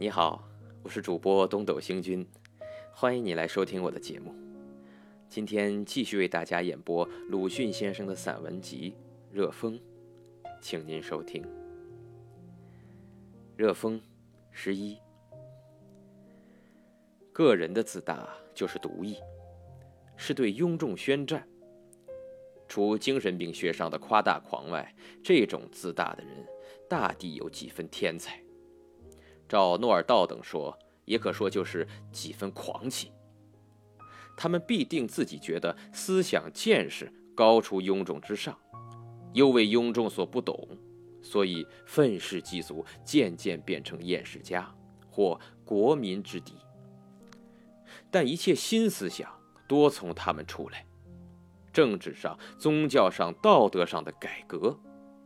你好，我是主播东斗星君，欢迎你来收听我的节目。今天继续为大家演播鲁迅先生的散文集《热风》，请您收听《热风》十一。个人的自大就是独异，是对庸众宣战。除精神病学上的夸大狂外，这种自大的人，大抵有几分天才。照诺尔道等说，也可说就是几分狂气。他们必定自己觉得思想见识高出庸众之上，又为庸众所不懂，所以愤世嫉俗，渐渐变成厌世家或国民之敌。但一切新思想多从他们出来，政治上、宗教上、道德上的改革，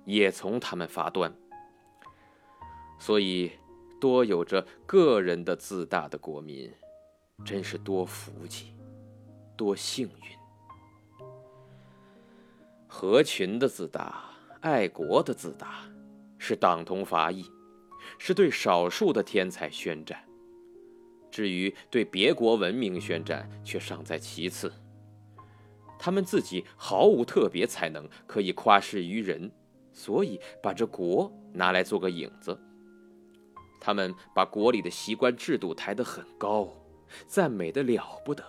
也从他们发端。所以，多有着个人的自大的国民，真是多福气，多幸运。合群的自大、爱国的自大，是党同伐异，是对少数的天才宣战。至于对别国文明宣战，却尚在其次。他们自己毫无特别才能可以夸示于人，所以把这国拿来做个影子。他们把国里的习惯制度抬得很高，赞美的了不得。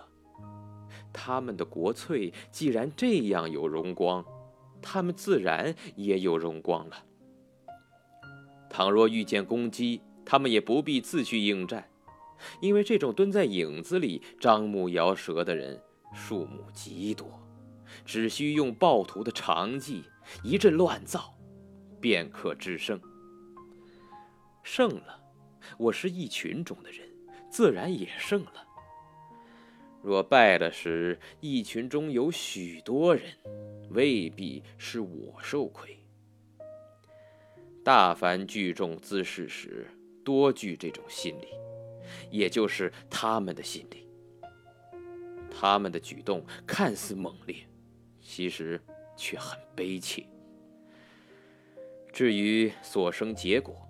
他们的国粹既然这样有荣光，他们自然也有荣光了。倘若遇见攻击，他们也不必自去应战。因为这种蹲在影子里张目摇舌的人数目极多，只需用暴徒的长技，一阵乱造，便可制胜。胜了，我是一群中的人，自然也胜了。若败了时，一群中有许多人，未必是我受亏。大凡聚众滋事时，多具这种心理。也就是他们的心理，他们的举动看似猛烈，其实却很悲切。至于所生结果，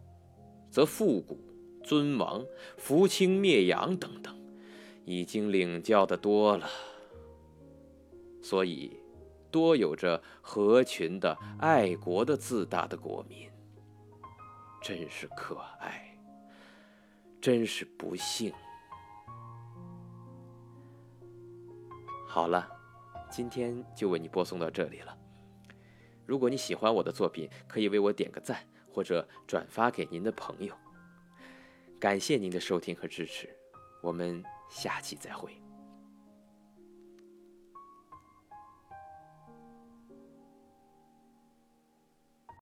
则复古、尊王、扶清灭洋等等，已经领教的多了。所以，多有着合群的、爱国的、自大的国民，真是可爱。真是不幸。好了，今天就为你播送到这里了。如果你喜欢我的作品，可以为我点个赞，或者转发给您的朋友。感谢您的收听和支持，我们下期再会。